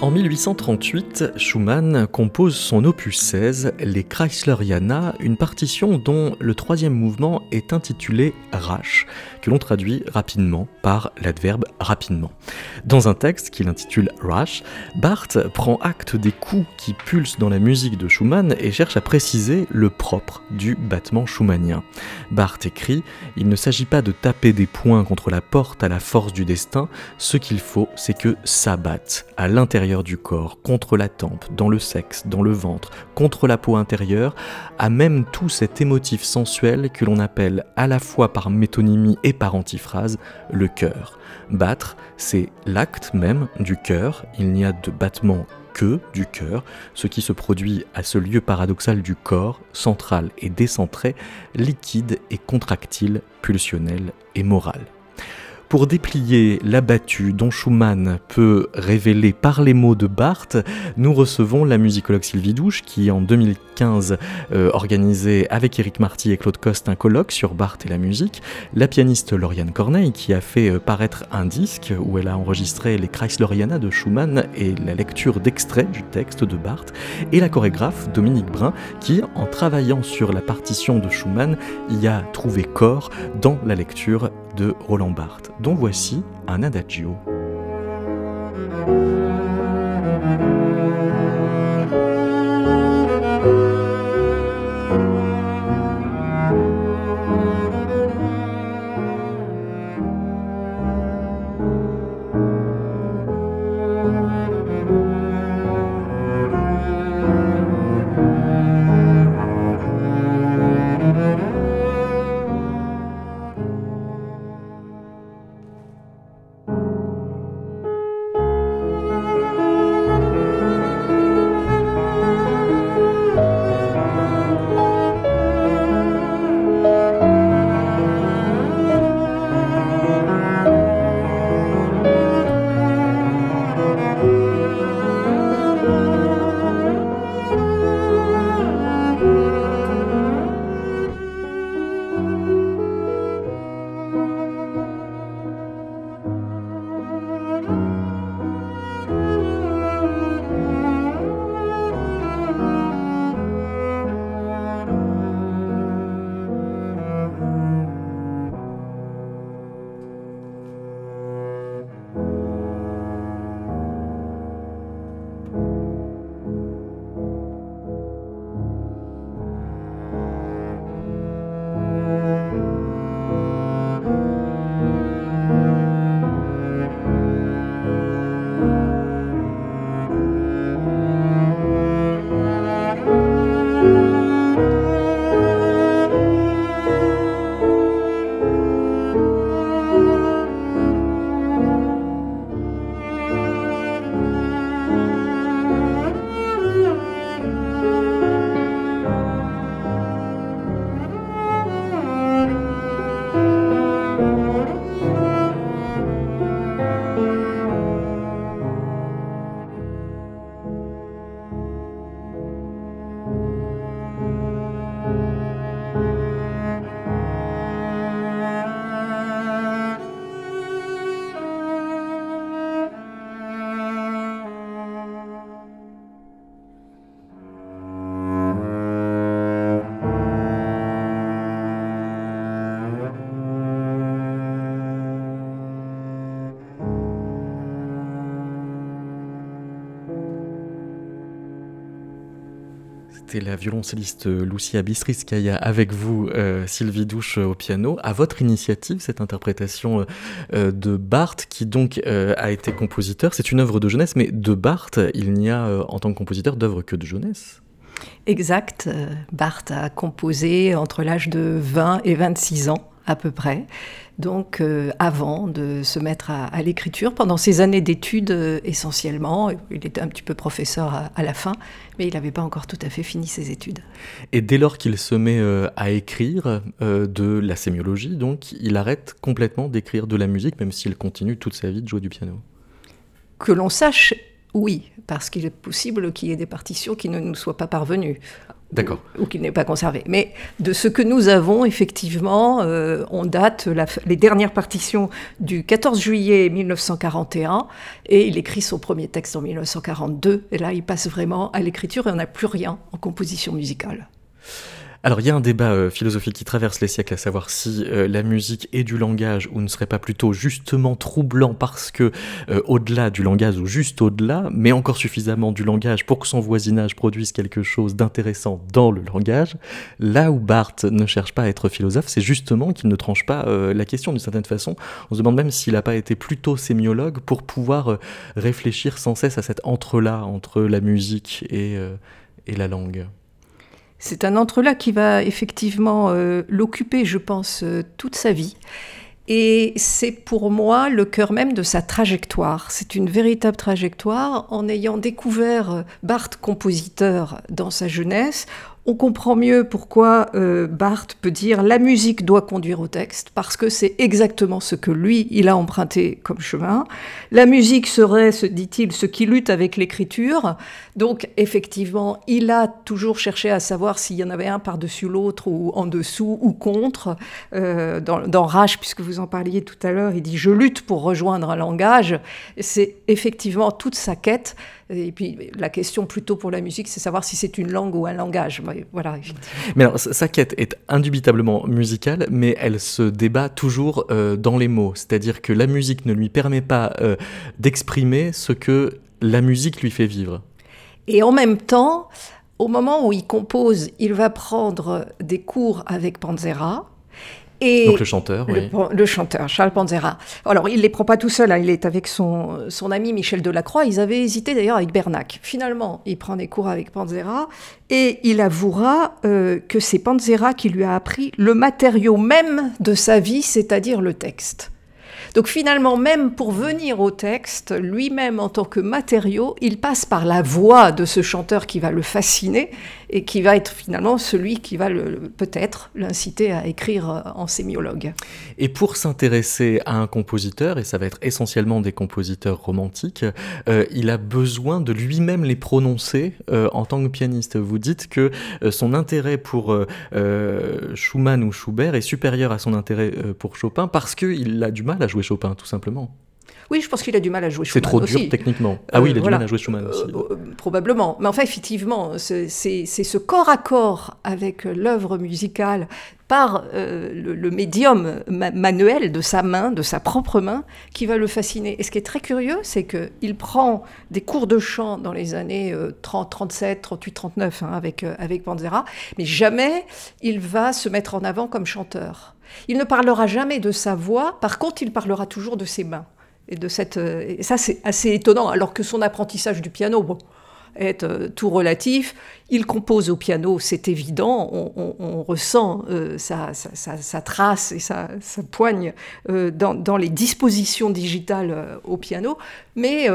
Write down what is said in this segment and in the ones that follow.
En 1838, Schumann compose son opus 16, les Chrysleriana, une partition dont le troisième mouvement est intitulé Rasch, que l'on traduit rapidement par l'adverbe rapidement. Dans un texte qu'il intitule Rasch, Barthes prend acte des coups qui pulsent dans la musique de Schumann et cherche à préciser le propre du battement schumannien. Barthes écrit Il ne s'agit pas de taper des poings contre la porte à la force du destin, ce qu'il faut, c'est que ça batte à l'intérieur du corps, contre la tempe, dans le sexe, dans le ventre, contre la peau intérieure, à même tout cet émotif sensuel que l'on appelle à la fois par métonymie et par antiphrase le cœur. Battre, c'est l'acte même du cœur, il n'y a de battement que du cœur, ce qui se produit à ce lieu paradoxal du corps, central et décentré, liquide et contractile, pulsionnel et moral. Pour déplier l'abattu dont Schumann peut révéler par les mots de Barthes, nous recevons la musicologue Sylvie Douche qui en 2015 euh, organisait avec Eric Marty et Claude Coste un colloque sur Barthes et la musique, la pianiste Lauriane Corneille qui a fait euh, paraître un disque où elle a enregistré les Chrysleriana de Schumann et la lecture d'extraits du texte de Barthes, et la chorégraphe Dominique Brun qui, en travaillant sur la partition de Schumann, y a trouvé corps dans la lecture de Roland Barthes, dont voici un adagio. C'était la violoncelliste Lucia Bistriskaya avec vous, euh, Sylvie Douche au piano. À votre initiative, cette interprétation euh, de Barthes, qui donc euh, a été compositeur, c'est une œuvre de jeunesse, mais de Barthes, il n'y a en tant que compositeur d'œuvre que de jeunesse. Exact. Barthes a composé entre l'âge de 20 et 26 ans à peu près. Donc, euh, avant de se mettre à, l'écriture, pendant ses années d'études euh, essentiellement, il était un petit peu professeur à, la fin, mais il n'avait pas encore tout à fait fini ses études. Et dès lors qu'il se met euh, à écrire de la sémiologie, donc, il arrête complètement d'écrire de la musique, même s'il continue toute sa vie de jouer du piano. Que l'on sache, oui, parce qu'il est possible qu'il y ait des partitions qui ne nous soient pas parvenues D'accord. Ou, qu'il n'est pas conservé. Mais de ce que nous avons, effectivement, euh, on date les dernières partitions du 14 juillet 1941 et il écrit son premier texte en 1942. Et là, il passe vraiment à l'écriture et on n'a plus rien en composition musicale. Alors il y a un débat euh, philosophique qui traverse les siècles, à savoir si euh, la musique est du langage ou ne serait pas plutôt justement troublant parce que euh, au-delà du langage ou juste au-delà, mais encore suffisamment du langage pour que son voisinage produise quelque chose d'intéressant dans le langage. Là où Barthes ne cherche pas à être philosophe, c'est justement qu'il ne tranche pas la question d'une certaine façon. On se demande même s'il n'a pas été plutôt sémiologue pour pouvoir réfléchir sans cesse à cet entre-là entre la musique et, et la langue. C'est un entre-là qui va effectivement euh, l'occuper, je pense, euh, toute sa vie. Et c'est pour moi le cœur même de sa trajectoire. C'est une véritable trajectoire. En ayant découvert Barthes compositeur dans sa jeunesse, on comprend mieux pourquoi euh, Barthes peut dire la musique doit conduire au texte, parce que c'est exactement ce que lui, il a emprunté comme chemin. La musique serait, se dit-il, ce qui lutte avec l'écriture. Donc, effectivement, il a toujours cherché à savoir s'il y en avait un par-dessus l'autre, ou en dessous, ou contre. Euh, dans, dans Rage, puisque vous en parliez tout à l'heure, il dit Je lutte pour rejoindre un langage. C'est effectivement toute sa quête. Et puis la question plutôt pour la musique, c'est savoir si c'est une langue ou un langage. Voilà. Mais alors, sa quête est indubitablement musicale, mais elle se débat toujours euh, dans les mots. C'est-à-dire que la musique ne lui permet pas euh, d'exprimer ce que la musique lui fait vivre. Et en même temps, au moment où il compose, il va prendre des cours avec Panzera, donc le chanteur, oui. Le, chanteur, Charles Panzera. Alors, il ne les prend pas tout seul, hein. il est avec son, son ami Michel Delacroix. Ils avaient hésité d'ailleurs avec Bernac. Finalement, il prend des cours avec Panzera et il avouera euh, que c'est Panzera qui lui a appris le matériau même de sa vie, c'est-à-dire le texte. Donc finalement, même pour venir au texte, lui-même en tant que matériau, il passe par la voix de ce chanteur qui va le fasciner et qui va être finalement celui qui va peut-être l'inciter à écrire euh, en sémiologue. Et pour s'intéresser à un compositeur, et ça va être essentiellement des compositeurs romantiques, euh, il a besoin de lui-même les prononcer euh, en tant que pianiste. Vous dites que son intérêt pour Schumann ou Schubert est supérieur à son intérêt pour Chopin parce qu'il a du mal à jouer Chopin, tout simplement. Oui, je pense qu'il a du mal à jouer Schumann. C'est trop dur techniquement. Ah oui, il a du mal à jouer Schumann aussi. Euh, probablement. Mais enfin, effectivement, c'est ce corps à corps avec l'œuvre musicale par euh, le, médium manuel de sa main, de sa propre main, qui va le fasciner. Et ce qui est très curieux, c'est qu'il prend des cours de chant dans les années 30, 37, 38, 39 avec, euh, avec Panzera, mais jamais il va se mettre en avant comme chanteur. Il ne parlera jamais de sa voix, par contre, il parlera toujours de ses mains. Et, de cette, euh, ça, c'est assez étonnant, alors que son apprentissage du piano bon, est euh, tout relatif. Il compose au piano, c'est évident, on, ressent euh, sa, trace et sa, poigne dans, dans, les dispositions digitales au piano, mais,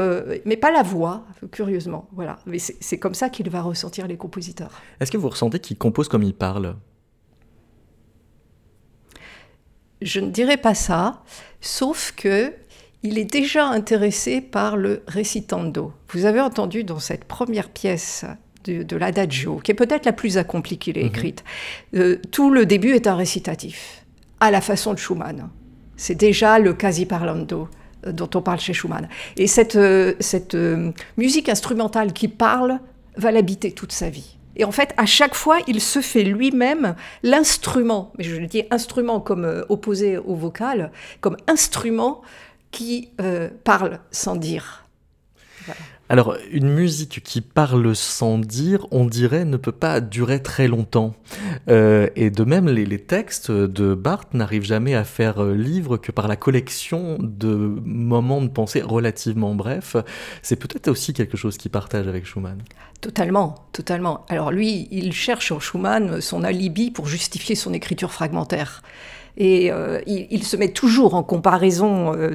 mais pas la voix, curieusement. Voilà. Mais c'est comme ça qu'il va ressentir les compositeurs. Est-ce que vous ressentez qu'il compose comme il parle? Je ne dirais pas ça, sauf que il est déjà intéressé par le recitando. Vous avez entendu dans cette première pièce de, l'adagio, qui est peut-être la plus accomplie qu'il ait mhm. écrite, euh, tout le début est un récitatif, à la façon de Schumann. C'est déjà le quasi parlando euh, dont on parle chez Schumann. Et cette, euh, cette musique instrumentale qui parle va l'habiter toute sa vie. Et en fait, à chaque fois, il se fait lui-même l'instrument, mais je le dis instrument comme opposé au vocal, comme instrument qui euh, parle sans dire. Alors, une musique qui parle sans dire, on dirait, ne peut pas durer très longtemps. Euh, et de même, les, textes de Barthes n'arrivent jamais à faire euh, livre que par la collection de moments de pensée relativement brefs. C'est peut-être aussi quelque chose qu'il partage avec Schumann. Totalement, totalement. Alors lui, il cherche en Schumann son alibi pour justifier son écriture fragmentaire. Et euh, il, se met toujours en comparaison, euh,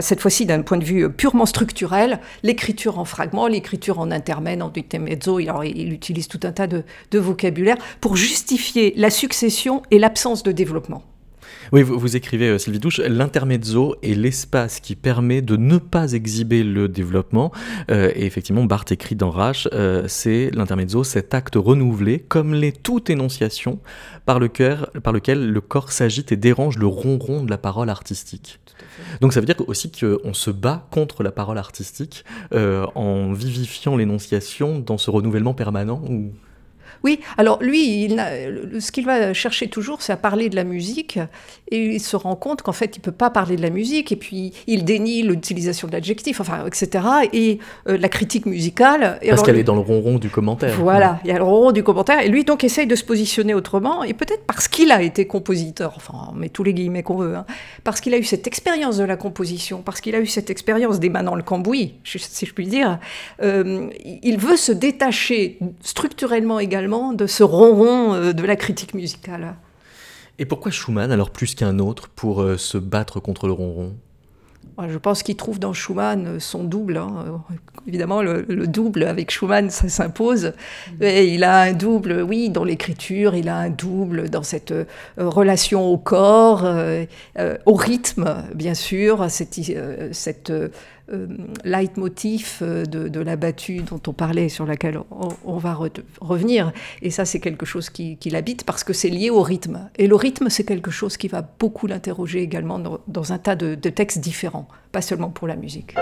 cette fois-ci d'un point de vue purement structurel, l'écriture en fragments, l'écriture en intermède, en intermezzo. Alors, il utilise tout un tas de, de vocabulaire pour justifier la succession et l'absence de développement. Oui, vous, écrivez, euh, Sylvie Douche, l'intermezzo est l'espace qui permet de ne pas exhiber le développement. Euh, et effectivement, Barthes écrit dans Rache, euh, c'est l'intermezzo, cet acte renouvelé, comme l'est toute énonciation, par, le par lequel le corps s'agite et dérange le ronron de la parole artistique. Donc ça veut dire aussi qu'on se bat contre la parole artistique en vivifiant l'énonciation dans ce renouvellement permanent ou... Oui, alors lui, il ce qu'il va chercher toujours, c'est à parler de la musique, et il se rend compte qu'en fait, il peut pas parler de la musique, et puis il dénie l'utilisation de l'adjectif, enfin, etc., et euh, la critique musicale. Parce qu'elle est dans le ronron du commentaire. Voilà, il y a le ronron du commentaire, et lui, donc, essaye de se positionner autrement, et peut-être parce qu'il a été compositeur, enfin, on met tous les guillemets qu'on veut, hein, parce qu'il a eu cette expérience de la composition, parce qu'il a eu cette expérience d'émanant le cambouis, si je puis dire, euh, il veut se détacher structurellement également de ce ronron euh, de la critique musicale. Et pourquoi Schumann, alors plus qu'un autre, pour euh, se battre contre le ronron? Je pense qu'il trouve dans Schumann euh, son double. Hein. Évidemment, le, double avec Schumann, ça s'impose. Et il a un double, oui, dans l'écriture, il a un double dans cette relation au corps, au rythme, bien sûr, cette, cette leitmotiv euh, de, la battue dont on parlait, sur laquelle on, va revenir. Et ça, c'est quelque chose qui, l'habite parce que c'est lié au rythme. Et le rythme, c'est quelque chose qui va beaucoup l'interroger également dans, un tas de textes différents, pas seulement pour la musique.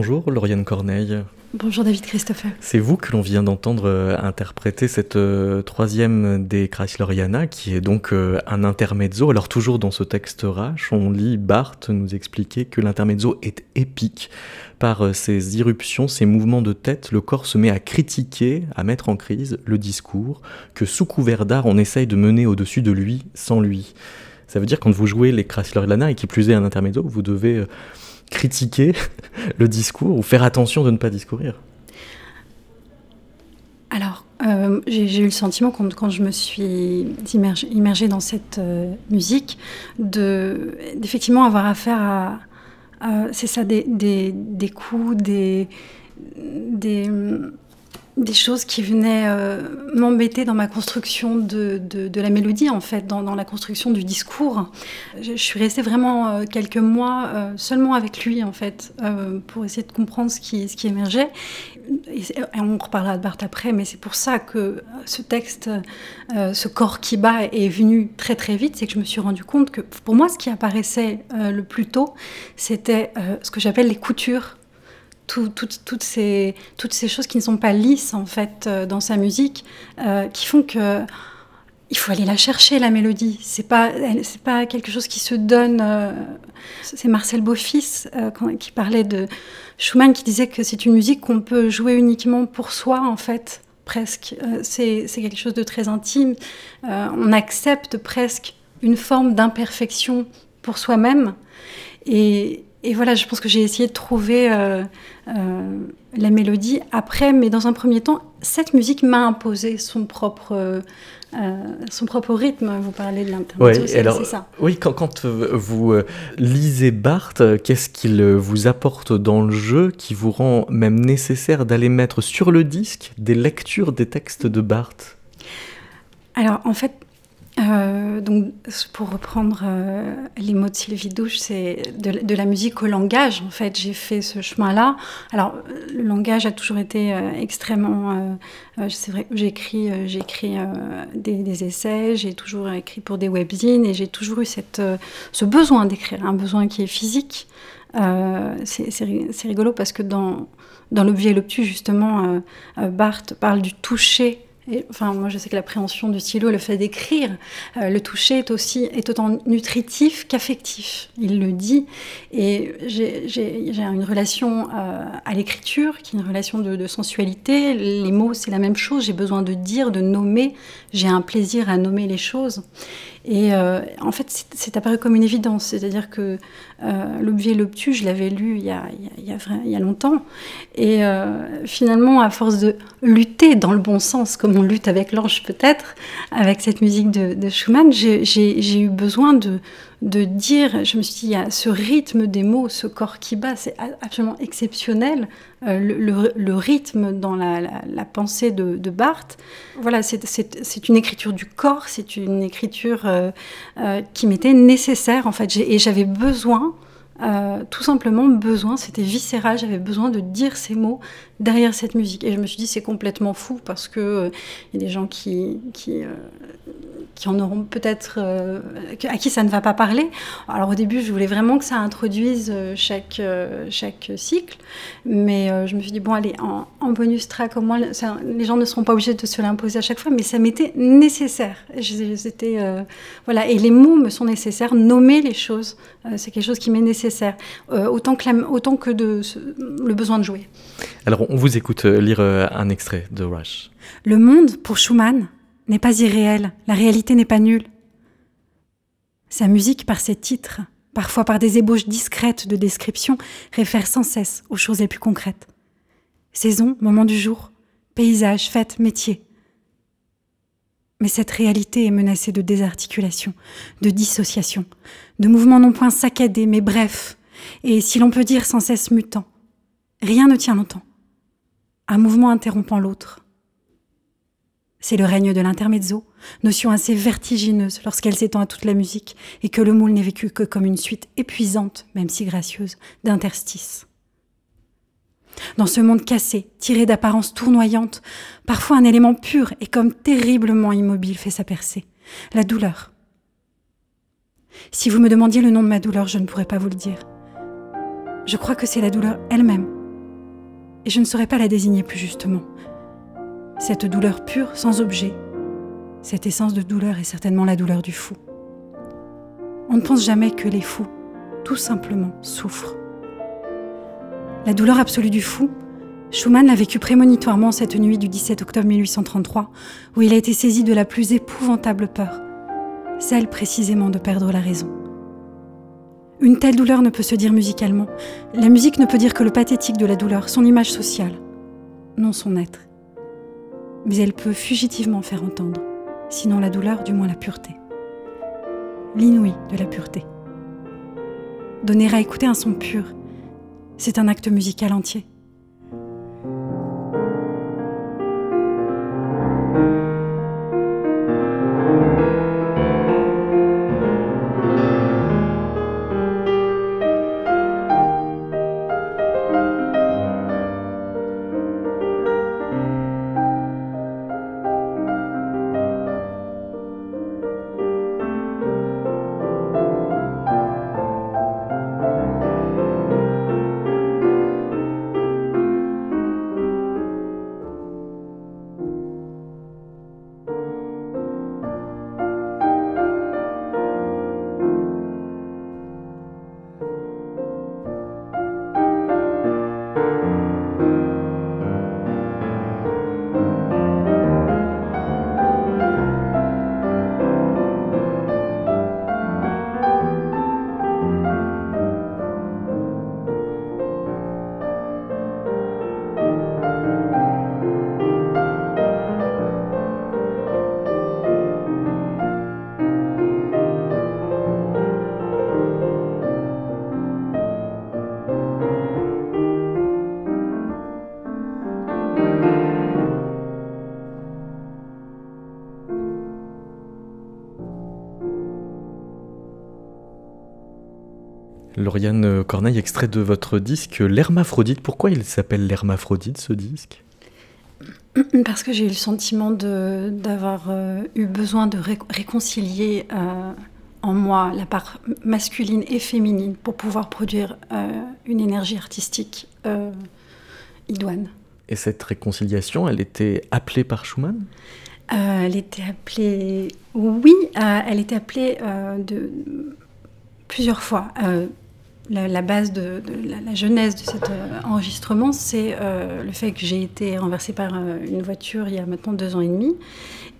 Bonjour Lauriane Corneille. Bonjour David Christopher. C'est vous que l'on vient d'entendre euh, interpréter cette euh, troisième des Chrysleriana, qui est donc euh, un intermezzo. Alors toujours dans ce texte rache, on lit Barthes nous expliquer que l'intermezzo est épique. Par ses irruptions, ses mouvements de tête, le corps se met à critiquer, à mettre en crise le discours, que sous couvert d'art on essaye de mener au-dessus de lui, sans lui. Ça veut dire quand vous jouez les Chrysleriana, et qui plus est un intermezzo, vous devez critiquer le discours ou faire attention de ne pas discourir. Alors, euh, j'ai eu le sentiment quand, quand je me suis immergée, dans cette euh, musique de d'effectivement avoir affaire à, c'est ça des, des, des, coups, des, des des choses qui venaient euh, m'embêter dans ma construction de, de, la mélodie, en fait, dans, dans, la construction du discours. Je, suis restée vraiment euh, quelques mois euh, seulement avec lui, en fait, pour essayer de comprendre ce qui, ce qui émergeait. Et, on reparlera de Barthes après, mais c'est pour ça que ce texte, ce corps qui bat, est venu très très vite. C'est que je me suis rendu compte que pour moi, ce qui apparaissait le plus tôt, c'était ce que j'appelle les coutures toutes, ces, choses qui ne sont pas lisses en fait euh, dans sa musique, euh, qui font que il faut aller la chercher la mélodie. C'est pas c'est pas quelque chose qui se donne. Euh, c'est Marcel Beaufils qui parlait de Schumann qui disait que c'est une musique qu'on peut jouer uniquement pour soi en fait presque. c'est quelque chose de très intime. on accepte presque une forme d'imperfection pour soi-même et, et voilà, je pense que j'ai essayé de trouver euh, euh, la mélodie après, mais dans un premier temps, cette musique m'a imposé son propre, euh, son propre rythme. Vous parlez de l'interprétation, c'est ça. Oui, quand, quand vous lisez Barthes, qu'est-ce qu'il vous apporte dans le jeu qui vous rend même nécessaire d'aller mettre sur le disque des lectures des textes de Barthes? Alors en fait, euh, donc, pour reprendre euh, les mots de Sylvie Douche, c'est de, la musique au langage. En fait, j'ai fait ce chemin-là. Alors, le langage a toujours été euh, extrêmement. c'est vrai, j'ai écrit des, essais, j'ai toujours écrit pour des webzines et j'ai toujours eu ce besoin d'écrire, un besoin qui est physique. c'est rigolo parce que dans, l'objet l'obtus, justement, Barthes parle du toucher enfin, moi, je sais que l'appréhension du stylo, le fait d'écrire, euh, le toucher est aussi est autant nutritif qu'affectif. Il le dit. Et j'ai une relation euh, à l'écriture qui est une relation de, de sensualité. Les mots, c'est la même chose. J'ai besoin de dire, de nommer. J'ai un plaisir à nommer les choses. Et euh, en fait, c'est apparu comme une évidence. C'est-à-dire que euh, L'Objet et l'Obtus, je l'avais lu il y, a, il, y a, longtemps. Et euh, finalement, à force de lutter dans le bon sens, comme on lutte avec l'ange peut-être, avec cette musique de Schumann, j'ai eu besoin de, de dire, je me suis dit, il y a ce rythme des mots, ce corps qui bat, c'est absolument exceptionnel. Euh, le, rythme dans la, pensée de, Barthes, voilà, c'est une écriture du corps, c'est une écriture euh, euh, qui m'était nécessaire en fait, et j'avais besoin euh, tout simplement besoin, c'était viscéral, j'avais besoin de dire ces mots derrière cette musique. Et je me suis dit, c'est complètement fou parce que euh, y a des gens qui, qui, euh, qui en auront peut-être, à qui ça ne va pas parler. Alors au début, je voulais vraiment que ça introduise chaque, chaque cycle, mais je me suis dit, bon, allez, en, bonus track, au moins, les gens ne seront pas obligés de se l'imposer à chaque fois, mais ça m'était nécessaire. Voilà, et les mots me sont nécessaires, nommer les choses, c'est quelque chose qui m'est nécessaire euh, autant, que autant que de, le besoin de jouer. Alors, on vous écoute euh, lire euh, un extrait de Rush. Le monde, pour Schumann, n'est pas irréel, la réalité n'est pas nulle. Sa musique, par ses titres, parfois par des ébauches discrètes de description, réfère sans cesse aux choses les plus concrètes. Saison, moment du jour, paysage, fête, métier. Mais cette réalité est menacée de désarticulation, de dissociation, de mouvements non point saccadés, mais brefs, et si l'on peut dire sans cesse mutants. Rien ne tient longtemps. Un mouvement interrompant l'autre. C'est le règne de l'intermezzo, notion assez vertigineuse lorsqu'elle s'étend à toute la musique et que le moule n'est vécu que comme une suite épuisante, même si gracieuse, d'interstices. Dans ce monde cassé, tiré d'apparence tournoyante, parfois un élément pur et comme terriblement immobile fait sa percée, la douleur. Si vous me demandiez le nom de ma douleur, je ne pourrais pas vous le dire. Je crois que c'est la douleur elle-même, et je ne saurais pas la désigner plus justement. Cette douleur pure, sans objet, cette essence de douleur est certainement la douleur du fou. On ne pense jamais que les fous, tout simplement, souffrent. La douleur absolue du fou, Schumann l'a vécue prémonitoirement cette nuit du 17 octobre 1833, où il a été saisi de la plus épouvantable peur, celle précisément de perdre la raison. Une telle douleur ne peut se dire musicalement. La musique ne peut dire que le pathétique de la douleur, son image sociale, non son être. Mais elle peut fugitivement faire entendre, sinon la douleur, du moins la pureté. L'inouï de la pureté. Donner à écouter un son pur, c'est un acte musical entier. Lauriane Corneille, extrait de votre disque L'Hermaphrodite. Pourquoi il s'appelle L'Hermaphrodite ce disque? Parce que j'ai eu le sentiment d'avoir euh, eu besoin de réconcilier euh, en moi la part masculine et féminine pour pouvoir produire euh, une énergie artistique idoine. Et cette réconciliation, elle était appelée par Schumann? Elle était appelée, oui, elle était appelée de plusieurs fois la, base de, la, genèse de cet euh, enregistrement, c'est euh, le fait que j'ai été renversée par euh, une voiture il y a maintenant deux ans et demi.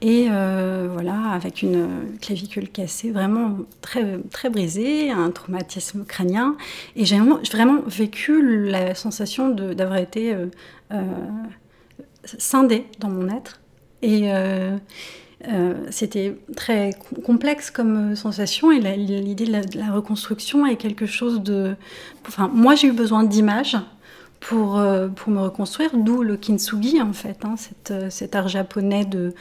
Et voilà, avec une clavicule cassée, vraiment très, très brisée, un traumatisme crânien. Et j'ai vraiment, vécu la sensation d'avoir été scindée dans mon être. C'était très complexe comme euh, sensation et l'idée de, la reconstruction est quelque chose de... Enfin, moi j'ai eu besoin d'images pour, euh, pour me reconstruire, d'où le kintsugi en fait, hein, cet art japonais de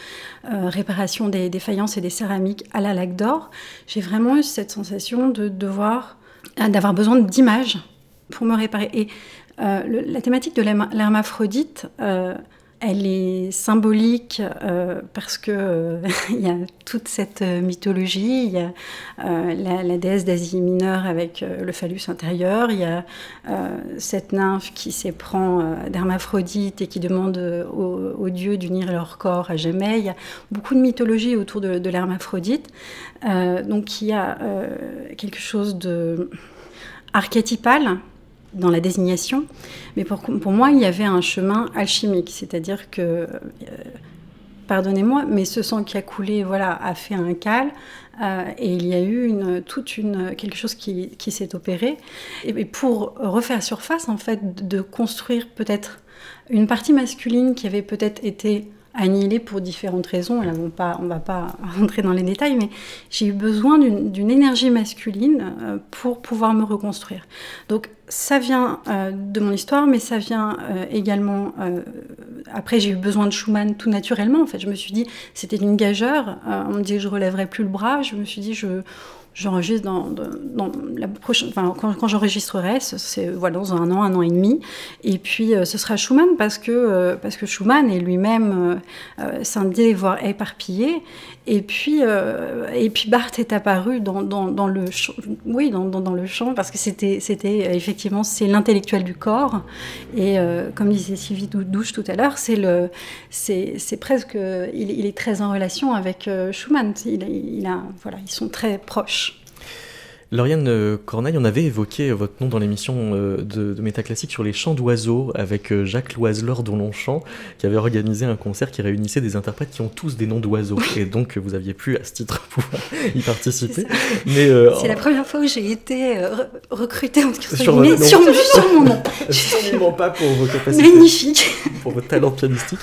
réparation des, des, faïences et des céramiques à la laque d'or. J'ai vraiment eu cette sensation de devoir, d'avoir besoin d'images pour me réparer. Et la thématique de l'hermaphrodite elle est symbolique euh, parce que euh, il y a toute cette euh, mythologie. Il y a la, déesse d'Asie mineure avec le phallus intérieur. Il y a cette nymphe qui s'éprend d'Hermaphrodite et qui demande aux, dieux d'unir leur corps à jamais. Il y a beaucoup de mythologie autour de, de l'hermaphrodite. donc il y a quelque chose de archétypal dans la désignation, mais pour, pour, moi, il y avait un chemin alchimique, c'est-à-dire que, euh, pardonnez-moi, mais ce sang qui a coulé voilà, a fait un cal, euh, et il y a eu une, toute une, quelque chose qui, qui s'est opéré. Et, pour refaire surface, en fait, de construire peut-être une partie masculine qui avait peut-être été annihilée pour différentes raisons. Là, on ne va pas rentrer dans les détails, mais j'ai eu besoin d'une énergie masculine euh, pour pouvoir me reconstruire. Donc ça vient euh, de mon histoire, mais ça vient euh, également. après, j'ai eu besoin de Schumann tout naturellement. En fait, je me suis dit, c'était une gageure. on me dit que je relèverais plus le bras. Je me suis dit, je, j'enregistre dans, la prochaine, enfin, quand, j'enregistrerai, c'est voilà, dans un an, un an et demi. Et puis euh, ce sera Schumann parce que, euh, parce que Schumann est lui-même euh, scindé, voire éparpillé. Et puis, et puis Barthes est apparu dans, le, oui, dans, le chant parce que c'était, c'était effectivement c'est l'intellectuel du corps. Et comme disait Sylvie Douche tout à l'heure, c'est, le, presque, il, il, est très en relation avec Schumann. Ils sont très proches. Lauriane euh, Corneille, on avait évoqué votre nom dans l'émission euh, de, de Métaclassique sur les chants d'oiseaux avec euh, Jacques Loiseleur dont l'on chant, qui avait organisé un concert qui réunissait des interprètes qui ont tous des noms d'oiseaux. Et donc vous aviez pu à ce titre pouvoir y participer. C'est la première fois où j'ai été recrutée en sur, mon, sur, mon nom. Absolument pas pour vos capacités. Magnifique. Pour votre talent pianistique.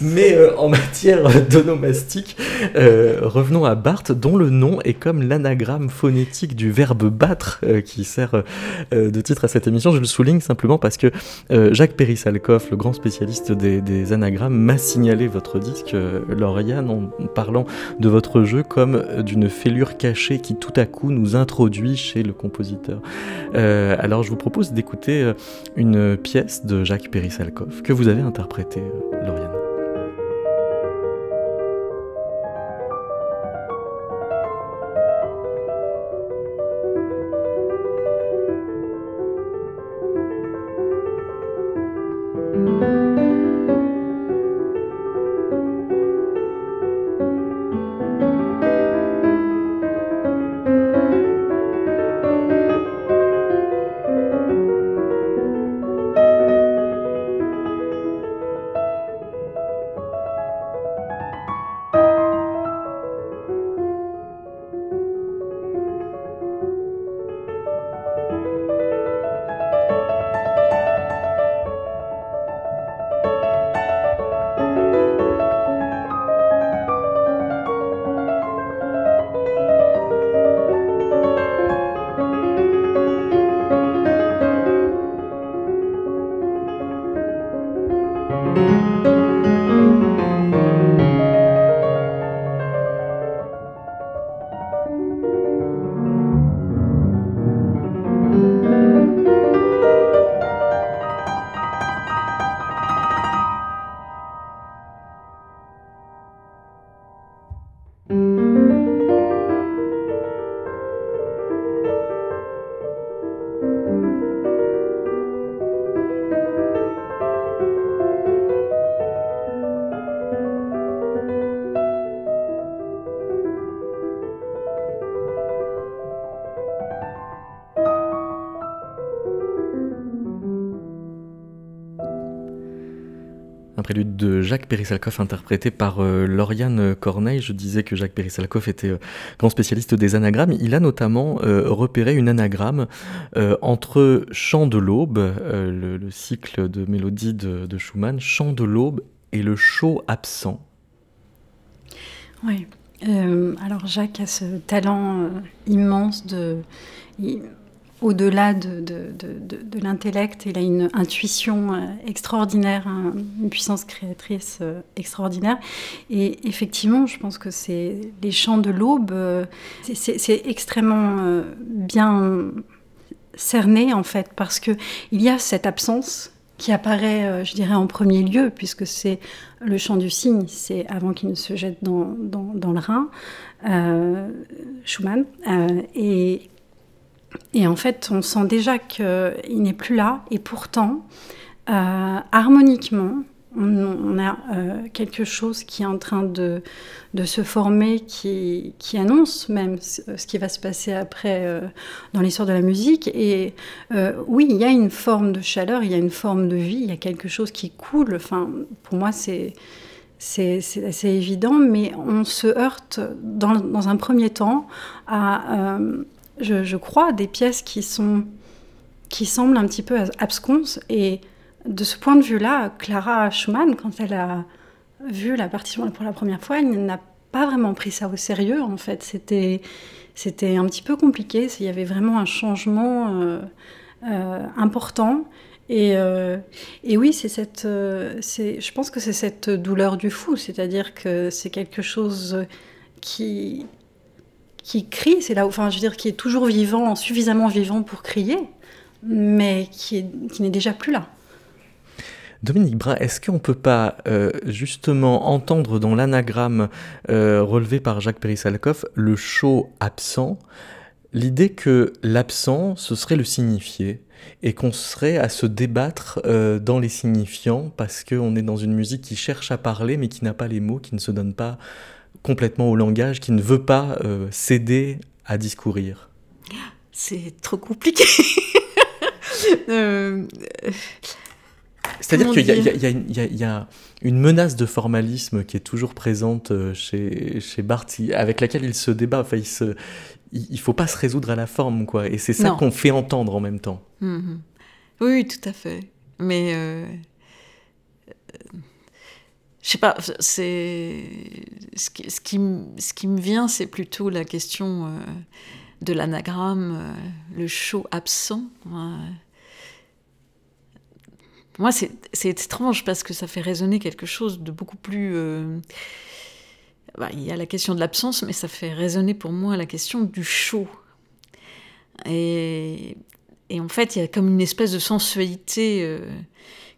Mais en matière d'onomastique, revenons à Barthes, dont le nom est comme l'anagramme phonétique du verbe battre euh, qui sert euh, de titre à cette émission. Je le souligne simplement parce que euh, Jacques Périssalcoff, le grand spécialiste des, anagrammes, m'a signalé votre disque, Lauriane, en parlant de votre jeu comme d'une fêlure cachée qui tout à coup nous introduit chez le compositeur. alors je vous propose d'écouter une pièce de Jacques Périssalcoff que vous avez interprétée, Lauriane. Prélude de Jacques Périssalcoff interprété par euh, Lauriane Corneille. Je disais que Jacques Périssalcoff était euh, grand spécialiste des anagrammes. Il a notamment repéré une anagramme entre Chant de l'aube, le, cycle de mélodie de, Schumann, Chant de l'aube et le chaud absent. Oui. alors Jacques a ce talent immense de au-delà de, l'intellect, il a une intuition euh, extraordinaire, une puissance créatrice euh, extraordinaire. Et effectivement, je pense que c'est les chants de l'aube, euh, c'est extrêmement bien cerné en fait, parce que il y a cette absence qui apparaît, je dirais, en premier lieu, puisque c'est le chant du cygne, c'est avant qu'il ne se jette dans, le Rhin, Schumann. et et en fait, on sent déjà qu'il n'est plus là. Et pourtant, euh, harmoniquement, on, a euh, quelque chose qui est en train de, de se former, qui, qui, annonce même ce qui va se passer après euh, dans l'histoire de la musique. Et oui, il y a une forme de chaleur, il y a une forme de vie, il y a quelque chose qui coule. Enfin, pour moi, c'est c'est assez évident, mais on se heurte dans, dans un premier temps à, je, crois, des pièces qui, sont, qui semblent un petit peu absconses. Et de ce point de vue-là, Clara Schumann, quand elle a vu la partition pour la première fois, elle n'a pas vraiment pris ça au sérieux, en fait. C'était, c'était un petit peu compliqué. Il y avait vraiment un changement euh, euh, important. Et, euh, et, oui, c'est cette, c'est, je pense que c'est cette douleur du fou, c'est-à-dire que c'est quelque chose qui, qui crie, c'est là où, enfin, je veux dire, qui est toujours vivant, suffisamment vivant pour crier, mais qui, n'est déjà plus là. Dominique Brun, est-ce qu'on ne peut pas euh, justement entendre dans l'anagramme euh, relevé par Jacques Périssalcoff le chaud absent, l'idée que l'absent, ce serait le signifié et qu'on serait à se débattre euh, dans les signifiants parce qu'on est dans une musique qui cherche à parler mais qui n'a pas les mots, qui ne se donne pas complètement au langage, qui ne veut pas euh, céder à discourir C'est trop compliqué. Euh, C'est-à-dire qu'il y, a une menace de formalisme qui est toujours présente euh, chez, chez Barthes, avec laquelle il se débat. Enfin, il ne faut pas se résoudre à la forme, quoi. Et c'est ça qu'on fait entendre en même temps. Mm-hmm. Oui, tout à fait. Mais je sais pas, c'est ce qui, me vient, c'est plutôt la question euh, de l'anagramme, euh, le chaud absent. Moi, c'est étrange parce que ça fait résonner quelque chose de beaucoup plus. Euh, bah, il y a la question de l'absence, mais ça fait résonner pour moi la question du chaud. Et, et en fait, il y a comme une espèce de sensualité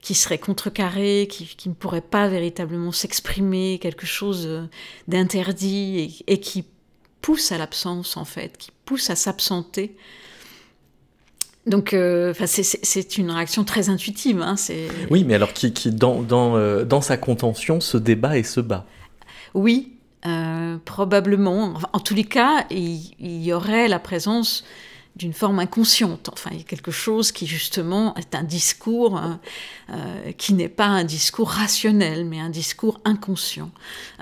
qui serait contrecarré, qui, ne pourrait pas véritablement s'exprimer, quelque chose euh, d'interdit et, qui pousse à l'absence en fait, qui pousse à s'absenter. Donc, euh, c'est une réaction très intuitive. Hein, oui, mais alors qui, qui dans, dans, euh, dans, sa contention, se débat et se bat. Oui, probablement. En tous les cas, il, il y aurait la présence d'une forme inconsciente. Enfin, il y a quelque chose qui justement est un discours euh, euh, qui n'est pas un discours rationnel, mais un discours inconscient.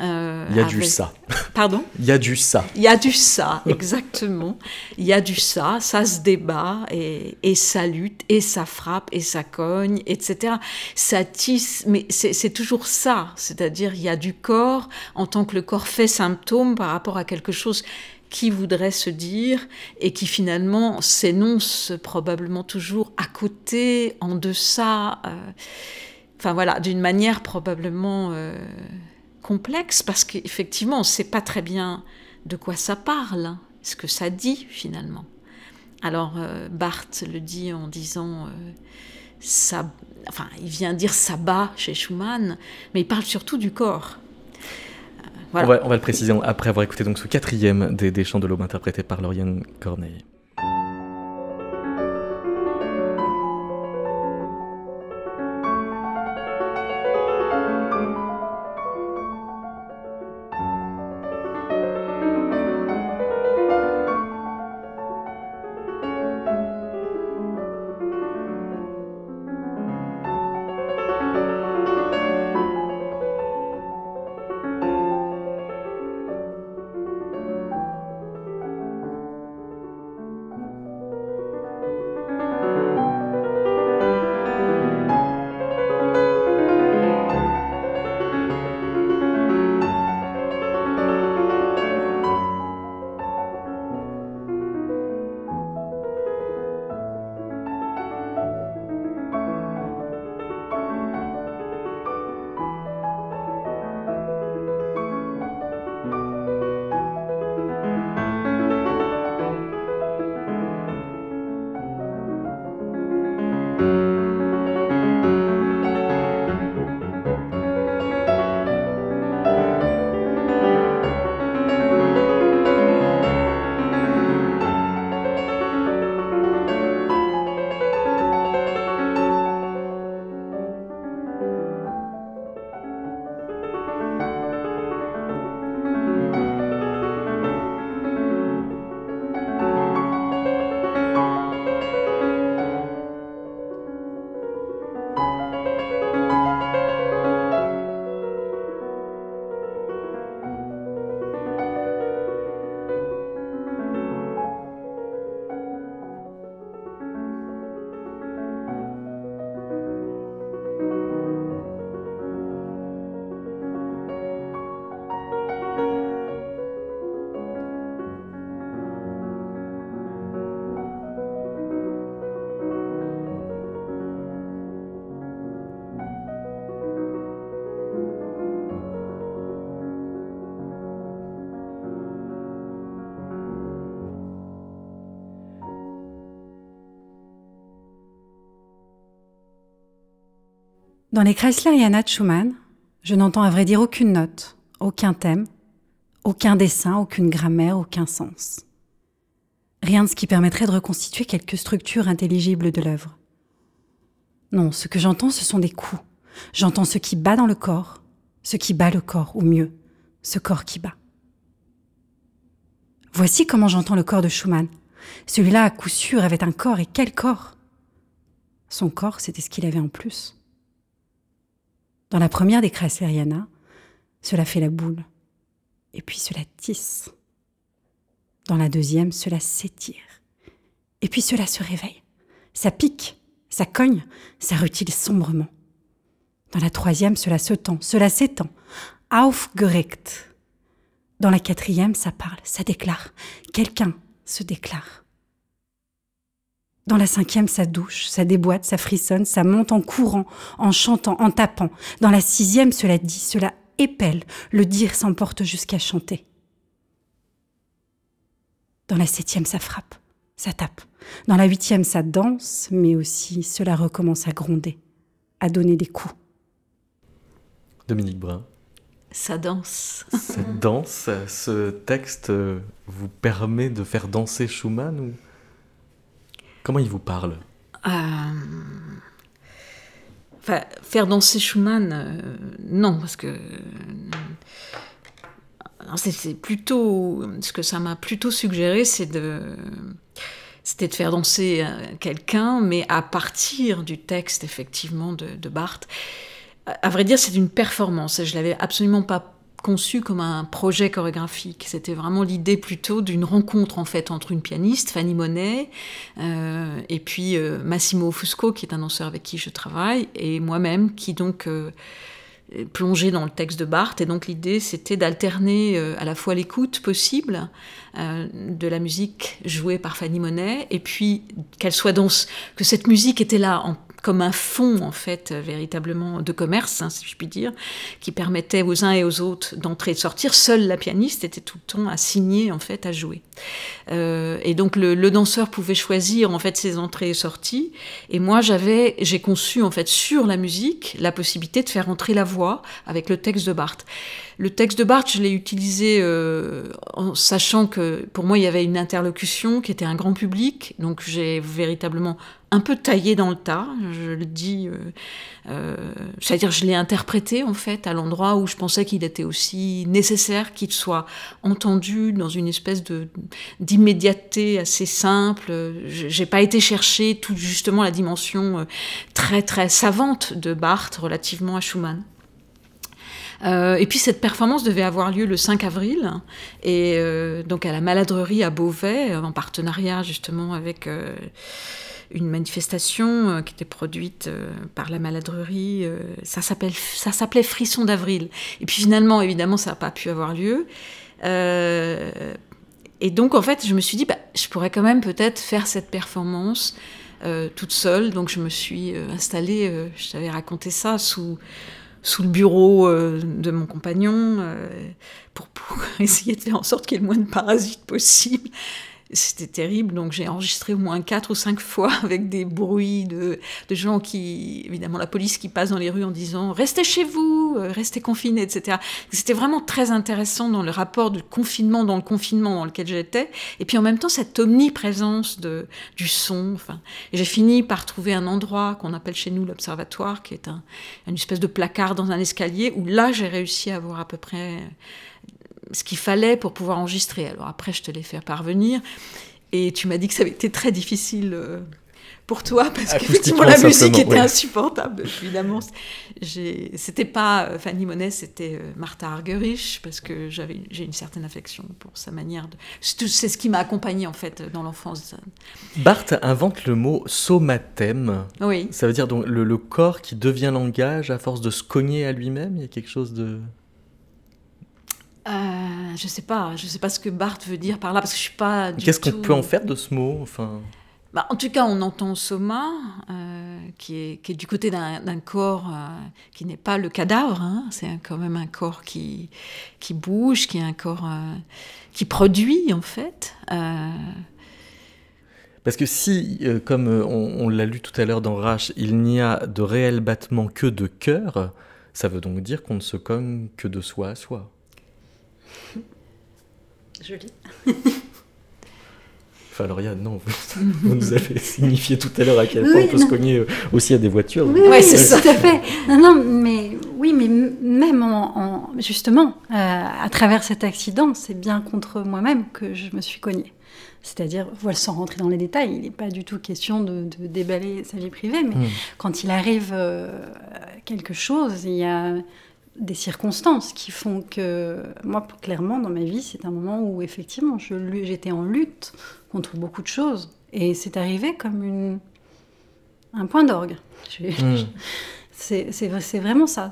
Euh, il y a du ça. Pardon? Il y a du ça. Il y a du ça, exactement. Il y a du ça, ça se débat et, et ça lutte et ça frappe et ça cogne, etc. Ça tisse, mais c'est toujours ça. C'est-à-dire, il y a du corps en tant que le corps fait symptôme par rapport à quelque chose qui voudrait se dire et qui finalement s'énonce probablement toujours à côté, en deçà, euh, enfin voilà, d'une manière probablement euh, complexe parce qu'effectivement on ne sait pas très bien de quoi ça parle, ce que ça dit finalement. Alors euh, Barthes le dit en disant ça, enfin il vient dire sabbat chez Schumann, mais il parle surtout du corps. On, va, le préciser après avoir écouté donc ce quatrième des, des chants de l'aube interprété par Lauriane Corneille. Dans les Kreisleriana de Schumann, je n'entends à vrai dire aucune note, aucun thème, aucun dessin, aucune grammaire, aucun sens. Rien de ce qui permettrait de reconstituer quelque structure intelligible de l'œuvre. Non, ce que j'entends, ce sont des coups. J'entends ce qui bat dans le corps, ce qui bat le corps, ou mieux, ce corps qui bat. Voici comment j'entends le corps de Schumann. Celui-là, à coup sûr, avait un corps, et quel corps? Son corps, c'était ce qu'il avait en plus. Dans la première des Kreisleriana, cela fait la boule, et puis cela tisse. Dans la deuxième, cela s'étire, et puis cela se réveille. Ça pique, ça cogne, ça rutile sombrement. Dans la troisième, cela se tend, cela s'étend. Aufgeregt. Dans la quatrième, ça parle, ça déclare. Quelqu'un se déclare. Dans la cinquième, ça douche, ça déboîte, ça frissonne, ça monte en courant, en chantant, en tapant. Dans la sixième, cela dit, cela épelle, le dire s'emporte jusqu'à chanter. Dans la septième, ça frappe, ça tape. Dans la huitième, ça danse, mais aussi cela recommence à gronder, à donner des coups. Dominique Brun. Ça danse. Cette danse, ce texte vous permet de faire danser Schumann ou Comment il vous parle euh, enfin, Faire danser Schumann, euh, non, parce que. C'est plutôt. Ce que ça m'a plutôt suggéré, c'est de. C'était de faire danser euh, quelqu'un, mais à partir du texte, effectivement, de, de Barthes. À vrai dire, c'est une performance. Je l'avais absolument pas conçu comme un projet chorégraphique. C'était vraiment l'idée plutôt d'une rencontre en fait entre une pianiste, Fanny Monet, euh, et puis euh, Massimo Fusco, qui est un danseur avec qui je travaille, et moi-même, qui donc euh, plongé dans le texte de Barthes. Et donc l'idée, c'était d'alterner à la fois l'écoute possible de la musique jouée par Fanny Monet, et puis qu'elle soit dans que cette musique était là en comme un fond en fait véritablement de commerce, hein, si je puis dire, qui permettait aux uns et aux autres d'entrer et de sortir. Seule la pianiste était tout le temps assignée en fait à jouer. Euh, et donc le, le, danseur pouvait choisir en fait ses entrées et sorties. Et moi j'avais, j'ai conçu en fait sur la musique la possibilité de faire entrer la voix avec le texte de Barthes. Le texte de Barthes, je l'ai utilisé euh, en sachant que pour moi il y avait une interlocution qui était un grand public, donc j'ai véritablement un peu taillé dans le tas, je le dis, euh, euh, c'est-à-dire je l'ai interprété en fait à l'endroit où je pensais qu'il était aussi nécessaire qu'il soit entendu dans une espèce de d'immédiateté assez simple. J'ai pas été chercher tout justement la dimension très très savante de Barthes relativement à Schumann. Euh, et puis cette performance devait avoir lieu le 5 avril, et euh, donc à la maladrerie à Beauvais, en partenariat justement avec euh, une manifestation qui était produite par la maladrerie. ça s'appelait Frisson d'avril. Et puis finalement, évidemment, ça n'a pas pu avoir lieu. et donc en fait, je me suis dit, bah, je pourrais quand même peut-être faire cette performance. toute seule, donc je me suis installée, je t'avais raconté ça, sous, sous le bureau euh, de mon compagnon euh, pour, pour, essayer de faire en sorte qu'il y ait le moins de parasites possible. C'était terrible, donc j'ai enregistré au moins quatre ou cinq fois avec des bruits de, de, gens qui, évidemment, la police qui passe dans les rues en disant restez chez vous, euh, restez confinés, etc. C'était vraiment très intéressant dans le rapport du confinement dans le confinement dans lequel j'étais, et puis en même temps cette omniprésence de, du son. Enfin, j'ai fini par trouver un endroit qu'on appelle chez nous l'observatoire, qui est un, une espèce de placard dans un escalier, où là j'ai réussi à avoir à peu près ce qu'il fallait pour pouvoir enregistrer. Alors après, je te l'ai fait parvenir. Et tu m'as dit que ça avait été très difficile euh, pour toi parce qu'effectivement la musique était insupportable. Évidemment, c'était pas euh, Fanny Monet, c'était euh, Martha Argerich parce que j'avais j'ai une certaine affection pour sa manière de. C'est ce qui m'a accompagnée en fait dans l'enfance. Barthes invente le mot somatème. Oui. Ça veut dire donc le, le corps qui devient langage à force de se cogner à lui-même. Il y a quelque chose de euh, je sais pas, je sais pas ce que Barthes veut dire par là parce que je suis pas. Qu'est-ce qu'on peut en faire de ce mot, enfin? Bah, en tout cas, on entend soma, euh, qui, est, qui, est, du côté d'un corps euh, qui n'est pas le cadavre, hein. c'est quand même un corps qui, qui bouge, qui est un corps qui produit en fait. Parce que si, euh, comme euh, on, l'a lu tout à l'heure dans Rache, il n'y a de réel battement que de cœur, ça veut donc dire qu'on ne se cogne que de soi à soi. Joli. enfin, Lauriane, non, vous, nous avez signifié tout à l'heure à quel point on peut se cogner euh, aussi à des voitures. Oui, c'est ça. Tout à fait. Non, non, mais oui, mais même en, justement, à travers cet accident, c'est bien contre moi-même que je me suis cognée. C'est-à-dire, voilà, sans rentrer dans les détails, il n'est pas du tout question de, déballer sa vie privée, mais hmm. quand il arrive euh, quelque chose, il y a des circonstances qui font que, moi, clairement, dans ma vie, c'est un moment où, effectivement, j'étais en lutte contre beaucoup de choses. Et c'est arrivé comme une, un point d'orgue. Hmm. C'est vraiment ça.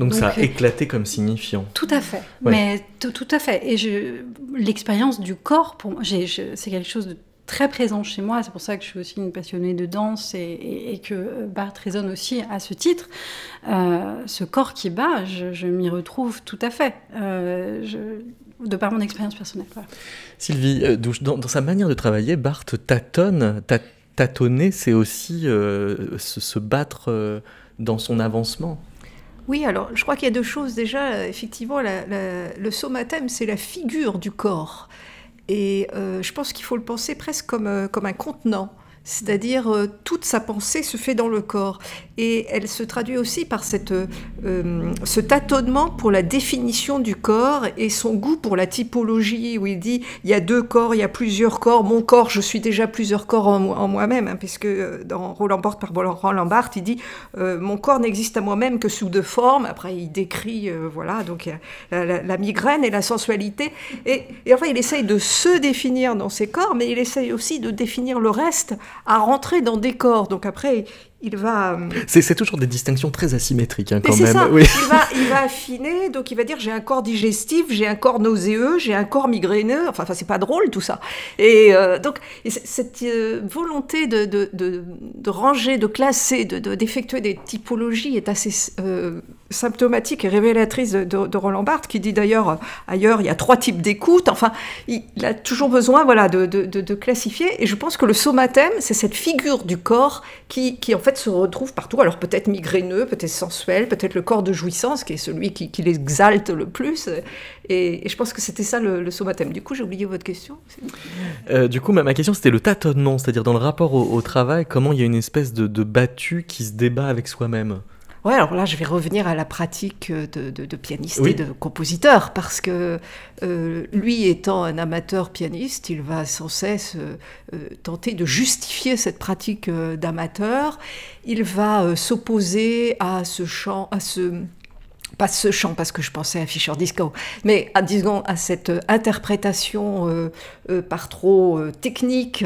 Donc, ça a euh, éclaté comme signifiant. Tout à fait. Mais tout, à fait. Et l'expérience du corps, pour moi, c'est quelque chose de très présent chez moi. C'est pour ça que je suis aussi une passionnée de danse et, que Barthes résonne aussi à ce titre. Euh, ce corps qui bat, je, m'y retrouve tout à fait. Euh, de par mon expérience personnelle. Sylvie, dans, sa manière de travailler, Barthes tâtonne. Tâtonner, c'est aussi se, battre dans son avancement oui, alors je crois qu'il y a deux choses. Déjà, effectivement, le somathème, c'est la figure du corps. Et euh, je pense qu'il faut le penser presque comme, euh, comme un contenant. C'est-à-dire, euh, toute sa pensée se fait dans le corps. Et elle se traduit aussi par cette, euh, ce tâtonnement pour la définition du corps et son goût pour la typologie, où il dit il y a deux corps, il y a plusieurs corps. Mon corps, je suis déjà plusieurs corps en, moi-même, hein, puisque euh, dans Roland Barthes, par Roland Barthes, il dit mon corps n'existe à moi-même que sous deux formes. Après, il décrit, voilà, donc la, migraine et la sensualité. Et, et enfin, il essaye de se définir dans ses corps, mais il essaye aussi de définir le reste à rentrer dans des corps. Donc après, il va. Euh, c'est toujours des distinctions très asymétriques hein, quand même. Ça. Oui. Il, va, il, va, affiner, donc il va dire j'ai un corps digestif, j'ai un corps nauséeux, j'ai un corps migraineux. Enfin, enfin c'est pas drôle tout ça. Et euh, donc cette euh, volonté de, de, de, ranger, de classer, d'effectuer des typologies est assez symptomatique et révélatrice de, Roland Barthes, qui dit d'ailleurs ailleurs il y a trois types d'écoute. Enfin, il, a toujours besoin voilà de, de, classifier. Et je pense que le somathème, c'est cette figure du corps qui, qui, en fait se retrouve partout. Alors peut-être migraineux, peut-être sensuel, peut-être le corps de jouissance qui est celui qui, l'exalte le plus. Et, je pense que c'était ça le, somathème. Du coup, j'ai oublié votre question. Euh, du coup, ma, ma question c'était le tâtonnement, c'est-à-dire dans le rapport au, travail, comment il y a une espèce de, de battu qui se débat avec soi-même? Ouais, alors là, je vais revenir à la pratique de, de, pianiste et de compositeur, parce que euh, lui, étant un amateur pianiste, il va sans cesse euh, euh, tenter de justifier cette pratique d'amateur. Il va s'opposer à ce chant, à ce pas ce chant parce que je pensais à Fischer Disco, mais à, disons à cette interprétation par trop technique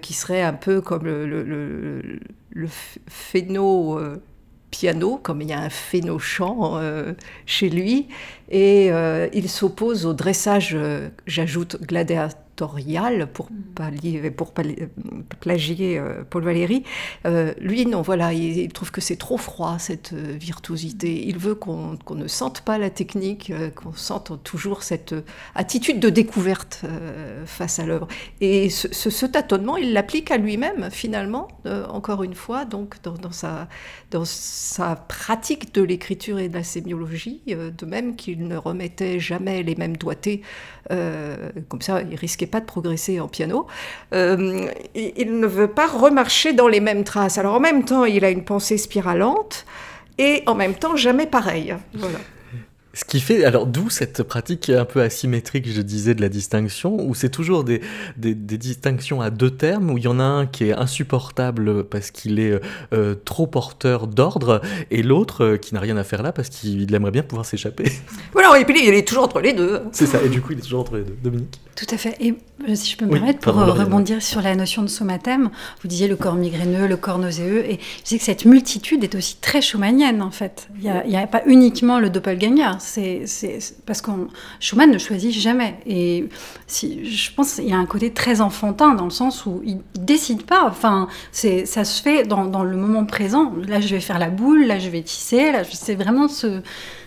qui serait un peu comme le, le, le, le phéno piano, comme il y a un phénochant euh, chez lui, et euh, il s'oppose au dressage, euh, j'ajoute gladiateur pour, mm. pallier, pour plagier euh, Paul Valéry. Euh, lui, non, voilà, il, trouve que c'est trop froid, cette euh, virtuosité. Il veut qu'on ne sente pas la technique, qu'on sente toujours cette attitude de découverte face à l'œuvre. Et ce, tâtonnement, il l'applique à lui-même, finalement, encore une fois, donc dans, sa, dans sa pratique de l'écriture et de la sémiologie, de même qu'il ne remettait jamais les mêmes doigtés. comme ça, il risquait pas de progresser en piano. Euh, il ne veut pas remarcher dans les mêmes traces. Alors en même temps, il a une pensée spiralante et en même temps jamais pareil. Voilà. Ce qui fait, alors d'où cette pratique un peu asymétrique, je disais, de la distinction, où c'est toujours des, des, distinctions à deux termes, où il y en a un qui est insupportable parce qu'il est euh, trop porteur d'ordre, et l'autre euh, qui n'a rien à faire là parce qu'il aimerait bien pouvoir s'échapper? Voilà, et puis il est toujours entre les deux. C'est ça, et du coup il est toujours entre les deux. Dominique? Tout à fait. Et euh, si je peux me permettre, pour rebondir sur la notion de somathème, vous disiez le corps migraineux, le corps nauséeux, et je dis que cette multitude est aussi très schumannienne en fait. Il n'y a, a, pas uniquement le doppelganger c'est parce que Schumann ne choisit jamais. Et si, je pense qu'il y a un côté très enfantin dans le sens où il, ne décide pas. Enfin, c'est ça se fait dans, dans, le moment présent. Là, je vais faire la boule. Là, je vais tisser. Là, c'est vraiment ce,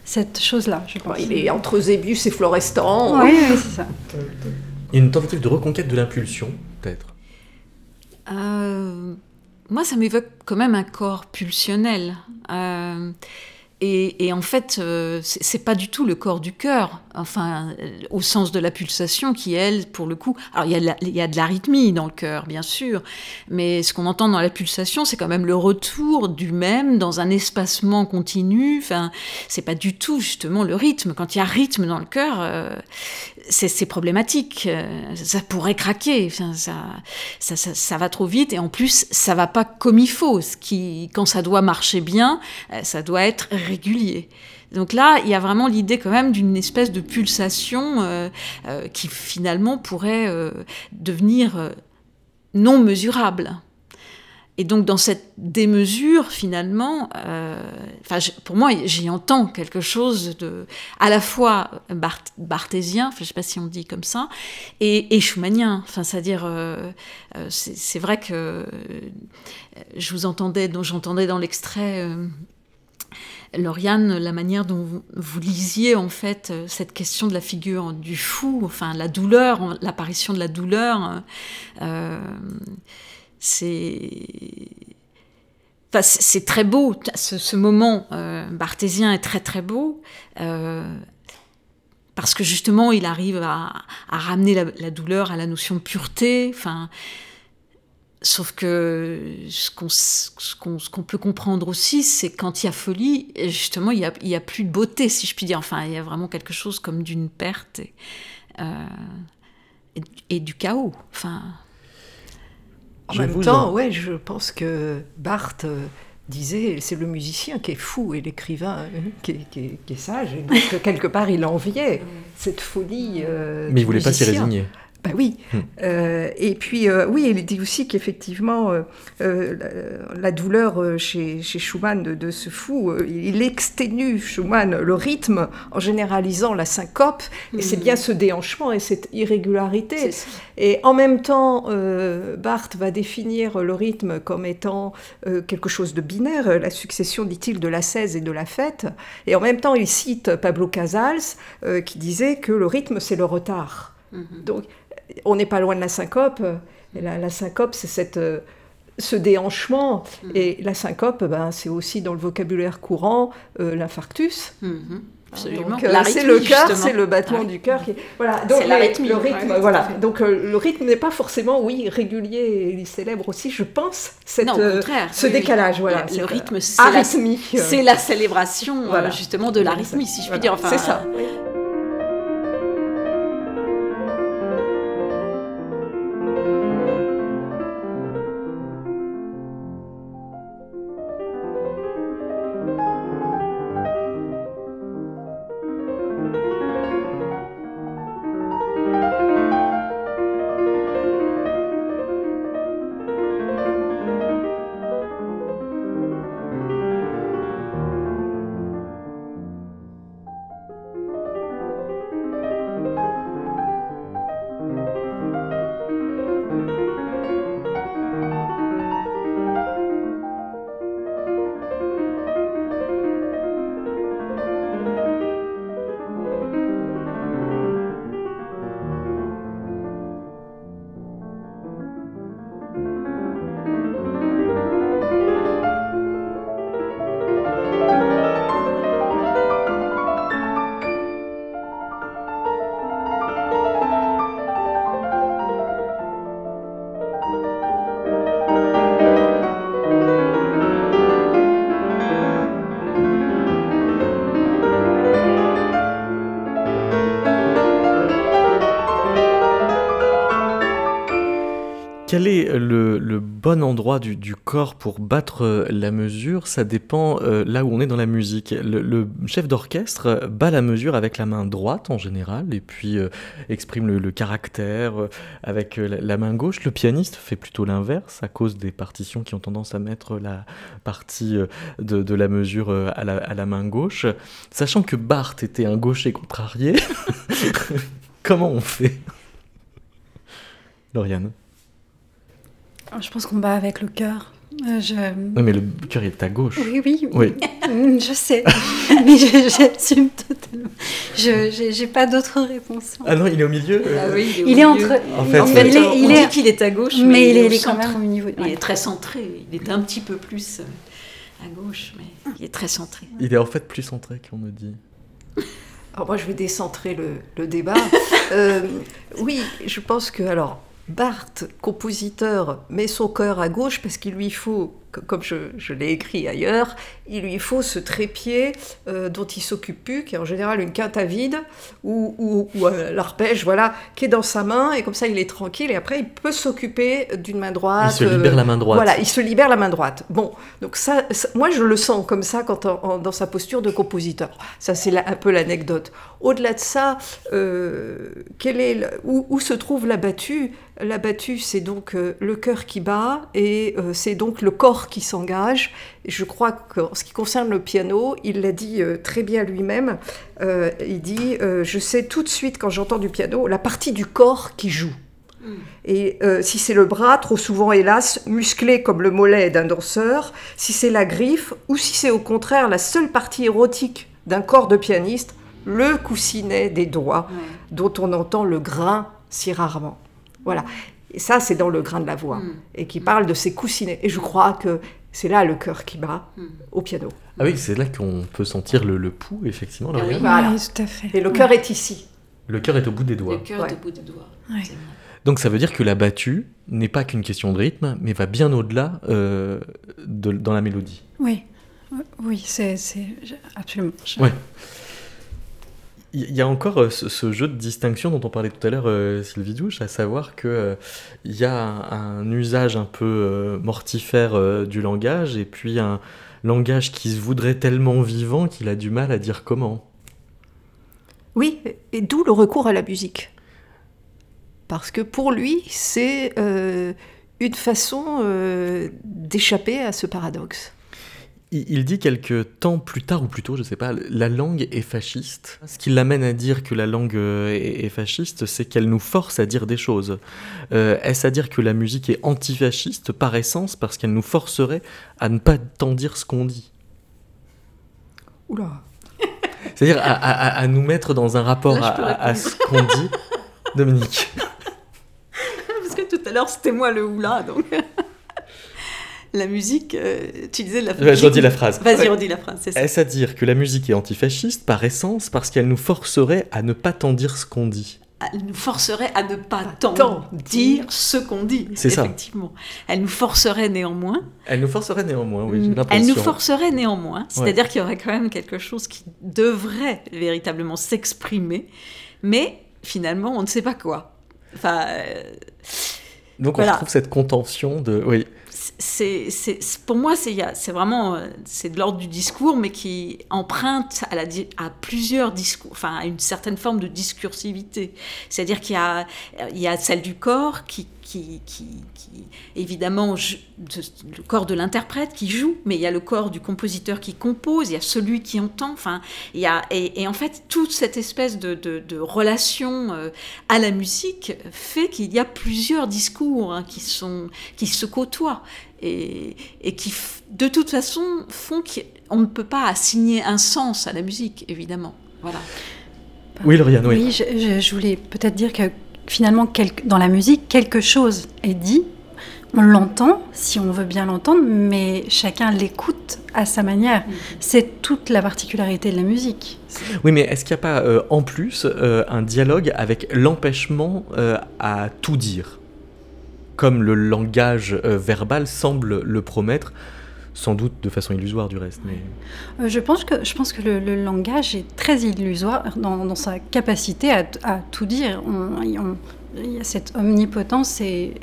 cette chose-là. Je pense. Il est entre Zébus et Florestan. Oui, oui c'est ça. Il y a une tentative de reconquête de l'impulsion, peut-être. Moi, ça m'évoque quand même un corps pulsionnel. Et, en fait, euh, c'est pas du tout le corps du cœur, enfin, euh, au sens de la pulsation qui, elle, pour le coup. Alors, il y, a de l'arythmie dans le cœur, bien sûr, mais ce qu'on entend dans la pulsation, c'est quand même le retour du même dans un espacement continu. Enfin, c'est pas du tout, justement, le rythme. Quand il y a rythme dans le cœur, euh, c'est problématique. Ça pourrait craquer. Ça, ça, ça, ça, va trop vite et en plus, ça va pas comme il faut. Ce qui, quand ça doit marcher bien, ça doit être régulier. Donc là, il y a vraiment l'idée quand même d'une espèce de pulsation euh, euh, qui finalement pourrait euh, devenir non mesurable. Et donc dans cette démesure, finalement, enfin, pour moi, j'y entends quelque chose de à la fois barthésien, je ne sais pas si on dit comme ça, et, et schumannien. Enfin, c'est-à-dire, c'est vrai que je vous entendais, j'entendais dans l'extrait Lauriane, la manière dont vous lisiez en fait euh, cette question de la figure du fou, enfin la douleur, l'apparition de la douleur, euh, c'est c'est très beau. Ce, moment euh, barthésien est très très beau. parce que justement, il arrive à, ramener la, douleur à la notion de pureté. Enfin, Sauf que ce qu'on peut comprendre aussi, c'est quand il y a folie, justement, il n'y a, plus de beauté, si je puis dire. Enfin, il y a vraiment quelque chose comme d'une perte et, euh, du chaos. Enfin, en même temps, ouais, je pense que Barthes euh, disait c'est le musicien qui est fou et l'écrivain euh, qui, est sage. Et donc, quelque part, il enviait cette folie. Mais il ne voulait pas s'y résigner. Ben oui. Hmm. Euh, et puis, euh, oui, il dit aussi qu'effectivement, euh, la, douleur chez, chez Schumann de, ce fou, il exténue, Schumann, le rythme en généralisant la syncope. Et c'est hmm. bien ce déhanchement et cette irrégularité. Et en même temps, Barthes va définir le rythme comme étant quelque chose de binaire, la succession, dit-il, de la 16 et de la fête. Et en même temps, il cite Pablo Casals qui disait que le rythme, c'est le retard. Hmm. Donc, on n'est pas loin de la syncope. la, syncope, c'est cette, euh, ce déhanchement. Mm. Et la syncope, ben, c'est aussi dans le vocabulaire courant euh, l'infarctus. Mm-hmm. Absolument. Euh, c'est le cœur, c'est le battement du cœur. Qui... Voilà. Donc le rythme, voilà. Donc le rythme n'est pas forcément, oui, régulier. Et il célèbre aussi, je pense, cette, ce décalage. Voilà. Le, rythme, c'est la, c'est la célébration justement de l'arythmie, si je puis dire. Enfin, c'est ça. Bon endroit du, corps pour battre euh, la mesure Ça dépend euh, là où on est dans la musique. Le, chef d'orchestre bat la mesure avec la main droite en général et puis euh, exprime le, caractère avec la, main gauche. Le pianiste fait plutôt l'inverse à cause des partitions qui ont tendance à mettre la partie de, la mesure à la, à la main gauche. Sachant que Barthes était un gaucher contrarié, comment on fait? Lauriane je pense qu'on bat avec le cœur. Euh, je... Oui, mais le cœur est à gauche. Oui, oui, Oui. Je sais, mais j'assume totalement. Je n'ai pas d'autre réponse. Ah non, il est au milieu euh, Ah oui, Il est entre. milieu. En fait, En euh, fait, il est, on il dit qu'il est à gauche, mais, mais, il est, au il est quand même au niveau. Il est très centré. Il est un petit peu plus euh, à gauche, mais il est très centré. Il est en fait plus centré qu'on me dit. Alors moi, je vais décentrer le, le débat. Euh, oui, je pense que alors Barthes, compositeur, met son cœur à gauche parce qu'il lui faut, comme je, je l'ai écrit ailleurs, il lui faut ce trépied euh, dont il s'occupe plus, qui est en général une quinte à vide ou, ou, ou un- l'arpège, voilà, qui est dans sa main et comme ça il est tranquille et après il peut s'occuper d'une main droite. il se libère euh, la main droite. voilà, il se libère la main droite. Bon, donc ça, ça- moi je le sens comme ça quand en- en- dans sa posture de compositeur. Ça c'est un peu l'anecdote. Au-delà de ça, euh, quel est le- où, où se trouve la battue La battue, c'est donc euh, le cœur qui bat et euh, c'est donc le corps qui s'engage. Et Je crois qu'en ce qui concerne le piano, il l'a dit euh, très bien lui-même. Euh, il dit euh, Je sais tout de suite quand j'entends du piano la partie du corps qui joue. Et euh, si c'est le bras, trop souvent hélas, musclé comme le mollet d'un danseur, si c'est la griffe, ou si c'est au contraire la seule partie érotique d'un corps de pianiste, le coussinet des doigts, dont on entend le grain si rarement. Voilà. Et ça, c'est dans le grain de la voix, Mm. et qui parle de ces coussinets. Et je crois que c'est là le cœur qui bat Mm. au piano. Ah oui, c'est là qu'on peut sentir le, le pouls, effectivement. Ah oui. Voilà. Oui, tout à fait. Et le Ouais. cœur est ici. Le cœur est au bout des Le doigts. cœur Ouais. est au bout des doigts. Ouais. Donc ça veut dire que la battue n'est pas qu'une question de rythme, mais va bien au-delà euh, de- dans la mélodie. Oui, oui, c'est absolument. Je- Ouais. Il y a encore euh, ce, jeu de distinction dont on parlait tout à l'heure, euh, Sylvie Douche, à savoir que euh, y a un, usage un peu mortifère du langage et puis un langage qui se voudrait tellement vivant qu'il a du mal à dire comment. Oui, et d'où le recours à la musique. Parce que pour lui, c'est une façon d'échapper à ce paradoxe. Il, dit quelques temps plus tard ou plus tôt, je sais pas, la langue est fasciste. Ce qui l'amène à dire que la langue euh, est, fasciste, c'est qu'elle nous force à dire des choses. Euh, Est-ce à dire que la musique est antifasciste par essence parce qu'elle nous forcerait à ne pas tant dire ce qu'on dit? Oula. C'est-à-dire à, à- à- à nous mettre dans un rapport Là, à- à ce qu'on dit. Dominique. Parce que tout à l'heure, c'était moi le oula, donc. La musique, euh, tu disais la Ouais, je redis la phrase. Vas-y, Ouais. redis la phrase, c'est ça. Est-ce à dire que la musique est antifasciste par essence parce qu'elle nous forcerait à ne pas tant dire ce qu'on dit? Elle nous forcerait à ne pas tant, tant dire ce qu'on dit. C'est ça. Effectivement. Elle nous forcerait néanmoins. Elle nous forcerait néanmoins, oui, j'ai Elle l'impression. nous forcerait néanmoins. C'est-à-dire qu'il y aurait quand même quelque chose qui devrait véritablement s'exprimer, mais finalement, on ne sait pas quoi. Enfin, euh, Donc Voilà. on retrouve cette contention de... Oui, c'est, pour moi, c'est, vraiment euh, c'est de l'ordre du discours, mais qui emprunte à, la, à plusieurs discours, enfin à une certaine forme de discursivité. C'est-à-dire qu'il y a, il y a celle du corps qui, qui, qui, qui- évidemment, le corps de l'interprète qui joue, mais il y a le corps du compositeur qui compose, il y a celui qui entend. Enfin, il y a, et, et en fait, toute cette espèce de, de, de relation euh, à la musique fait qu'il y a plusieurs discours hein, qui, sont, qui se côtoient et, et qui, de toute façon, font qu'on ne peut pas assigner un sens à la musique, évidemment. Voilà. oui Lauriane, oui. Oui, je, je- je voulais peut-être dire que finalement, dans la musique, quelque chose est dit. On l'entend, si on veut bien l'entendre, mais chacun l'écoute à sa manière. C'est toute la particularité de la musique. Oui, mais est-ce qu'il n'y a pas euh, en plus euh, un dialogue avec l'empêchement euh, à tout dire? Comme le langage euh, verbal semble le promettre, sans doute de façon illusoire du reste. Euh, Je pense que, je pense que le, langage est très illusoire dans, sa capacité à, tout dire. Il y a cette omnipotence et,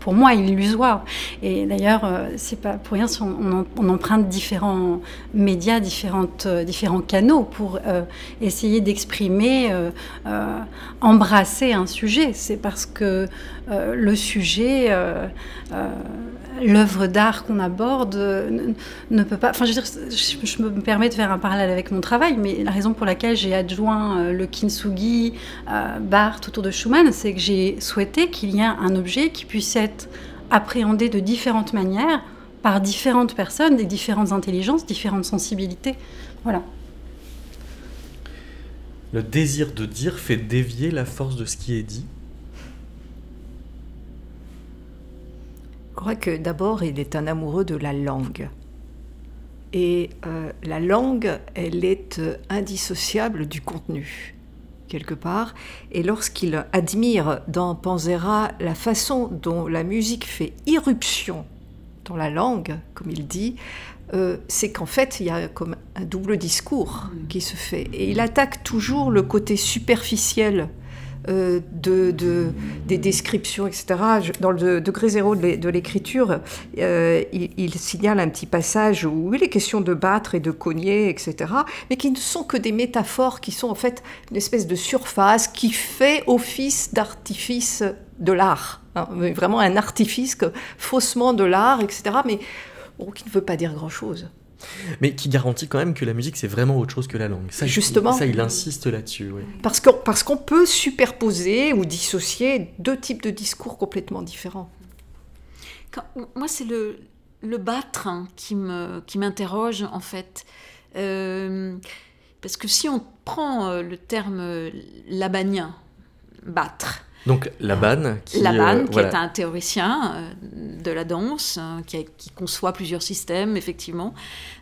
pour moi illusoire. Et d'ailleurs, euh, c'est pas pour rien si on, emprunte différents médias, euh, différents canaux pour essayer d'exprimer, embrasser un sujet. C'est parce que le sujet, l'œuvre d'art qu'on aborde euh, ne, peut pas. Enfin, je veux dire, je, je me permets de faire un parallèle avec mon travail, mais la raison pour laquelle j'ai adjoint euh, le kintsugi, euh, Barthes autour de Schumann, c'est que j'ai souhaité qu'il y ait un objet qui puisse être appréhendé de différentes manières par différentes personnes, des différentes intelligences, différentes sensibilités. Voilà. Le désir de dire fait dévier la force de ce qui est dit. Crois que d'abord, il est un amoureux de la langue. Et euh, la langue, elle est euh, indissociable du contenu, quelque part. Et lorsqu'il admire dans Panzera la façon dont la musique fait irruption dans la langue, comme il dit, euh, c'est qu'en fait, il y a comme un double discours qui se fait. Et il attaque toujours le côté superficiel euh, de, des descriptions, etc. Dans le degré zéro de l'écriture, euh, il, signale un petit passage où il est question de battre et de cogner, etc. Mais qui ne sont que des métaphores qui sont en fait une espèce de surface qui fait office d'artifice de l'art. Hein. vraiment un artifice faussement de l'art, etc. Mais qui ne veut pas dire grand-chose. Mais qui garantit quand même que la musique, c'est vraiment autre chose que la langue. Ça, Justement. ça, il insiste là-dessus. Oui. Parce qu'on parce qu'on peut superposer ou dissocier deux types de discours complètement différents. moi, c'est le, le battre hein, qui m'interroge, qui en fait. Euh, parce que si on prend euh, le terme euh, labanien, battre, donc Laban, qui, Laban, euh, qui est un théoricien euh, de la danse, hein, qui, conçoit plusieurs systèmes, effectivement.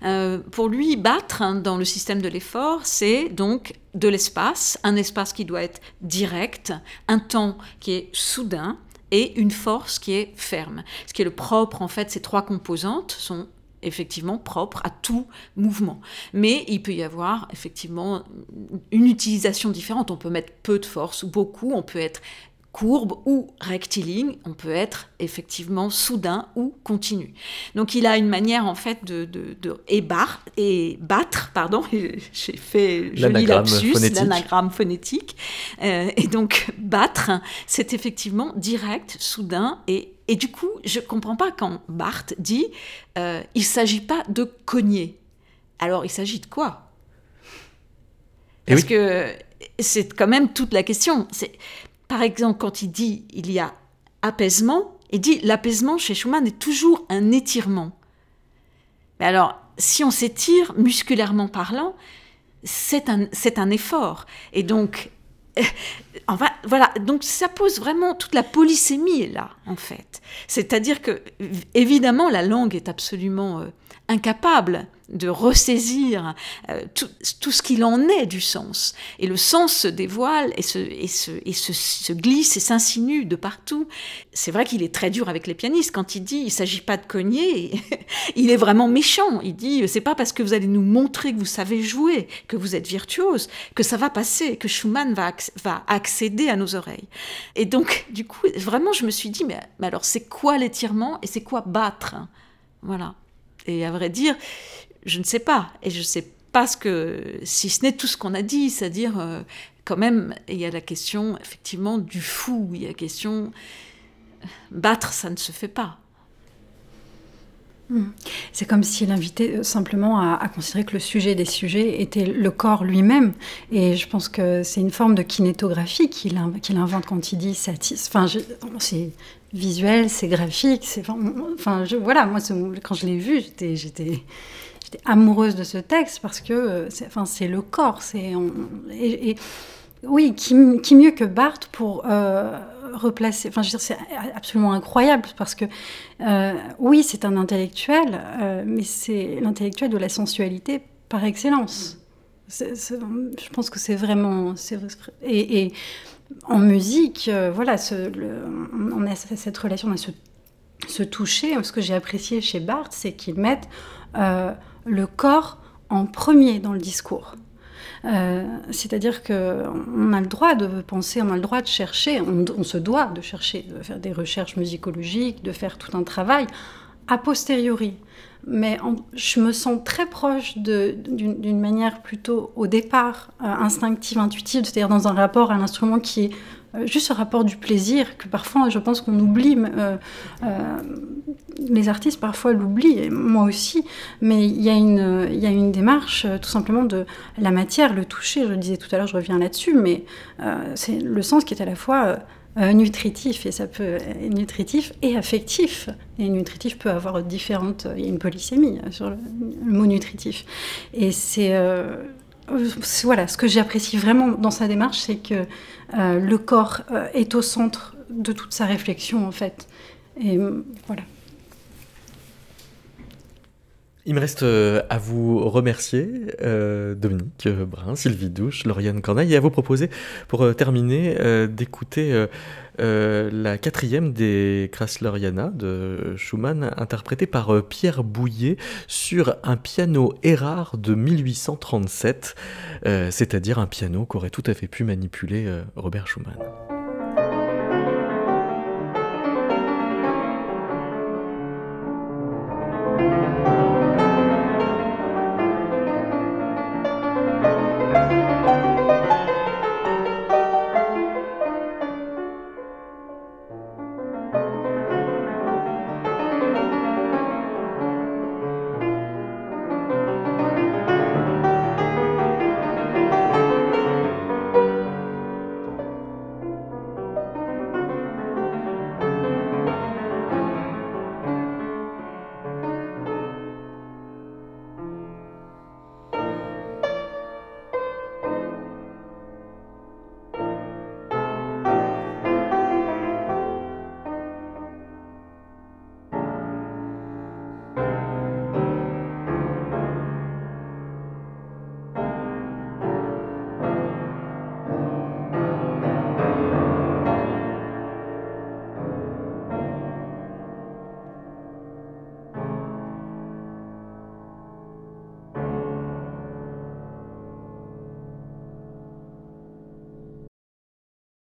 Euh, pour lui, battre hein, dans le système de l'effort, c'est donc de l'espace, un espace qui doit être direct, un temps qui est soudain, et une force qui est ferme. Ce qui est le propre, en fait, ces trois composantes sont effectivement propre à tout mouvement. Mais il peut y avoir effectivement une utilisation différente. On peut mettre peu de force ou beaucoup, on peut être courbe ou rectiligne, on peut être effectivement soudain ou continu. Donc il a une manière en fait de, de, et battre, pardon, j'ai fait joli lapsus, l'anagramme phonétique, euh, et donc battre, c'est effectivement direct, soudain et et du coup, je ne comprends pas quand Barthes dit euh, il ne s'agit pas de cogner. Alors, il s'agit de quoi? Eh Parce que c'est quand même toute la question. C'est par exemple, quand il dit il y a apaisement, il dit l'apaisement chez Schumann est toujours un étirement. Mais alors, si on s'étire musculairement parlant, c'est un, c'est un effort. Et donc, enfin, voilà, donc ça pose vraiment toute la polysémie là, en fait. C'est-à-dire que, évidemment, la langue est absolument euh, incapable de ressaisir euh, tout, ce qu'il en est du sens. Et le sens se dévoile et se, et se, et se, glisse et s'insinue de partout. C'est vrai qu'il est très dur avec les pianistes quand il dit il s'agit pas de cogner. il est vraiment méchant. Il dit c'est pas parce que vous allez nous montrer que vous savez jouer, que vous êtes virtuose, que ça va passer, que Schumann va, va accéder à nos oreilles. Et donc, du coup, vraiment, je me suis dit mais, mais alors c'est quoi l'étirement et c'est quoi battre? Voilà. Et à vrai dire, je ne sais pas. Et je ne sais pas ce que, si ce n'est tout ce qu'on a dit, c'est-à-dire, euh, quand même, il y a la question, effectivement, du fou, il y a la question, battre, ça ne se fait pas. Hmm. C'est comme s'il invitait euh, simplement à, considérer que le sujet des sujets était le corps lui-même. Et je pense que c'est une forme de kinétographie qu'il invente quand il dit satis. Enfin, c'est visuel, c'est graphique. Enfin, voilà, moi, quand je l'ai vu, j'étais j'étais amoureuse de ce texte parce que euh, c'est, enfin, c'est le corps. C'est, et, oui, qui, mieux que Barthes pour euh, replacer. Enfin, je veux dire, c'est absolument incroyable parce que euh, oui, c'est un intellectuel, mais c'est l'intellectuel de la sensualité par excellence. je pense que c'est vraiment. et, en musique, voilà, ce, on a cette relation, on a ce, ce toucher. Ce que j'ai apprécié chez Barthes, c'est qu'il mette le corps en premier dans le discours. Euh, c'est-à-dire qu'on a le droit de penser, on a le droit de chercher, on, se doit de chercher, de faire des recherches musicologiques, de faire tout un travail a posteriori. Mais je me sens très proche d'une manière plutôt au départ euh, instinctive, intuitive, c'est-à-dire dans un rapport à l'instrument qui est juste ce rapport du plaisir que parfois je pense qu'on oublie. Euh, euh, les artistes parfois l'oublient, moi aussi, mais il y, a une, il y a une démarche tout simplement de la matière, le toucher, je le disais tout à l'heure, je reviens là-dessus, mais c'est le sens qui est à la fois nutritif et ça peut nutritif et affectif. Et nutritif peut avoir différentes. Il y a une polysémie sur le, mot nutritif. Et c'est voilà, ce que j'apprécie vraiment dans sa démarche, c'est que le corps est au centre de toute sa réflexion en fait. Et voilà. Il me reste euh, à vous remercier, euh, Dominique Brun, Sylvie Douche, Lauriane Corneille, et à vous proposer, pour euh, terminer, d'écouter la quatrième des Krasleriana de Schumann, interprétée par Pierre Bouillet sur un piano Erard de 1837, c'est-à-dire un piano qu'aurait tout à fait pu manipuler Robert Schumann.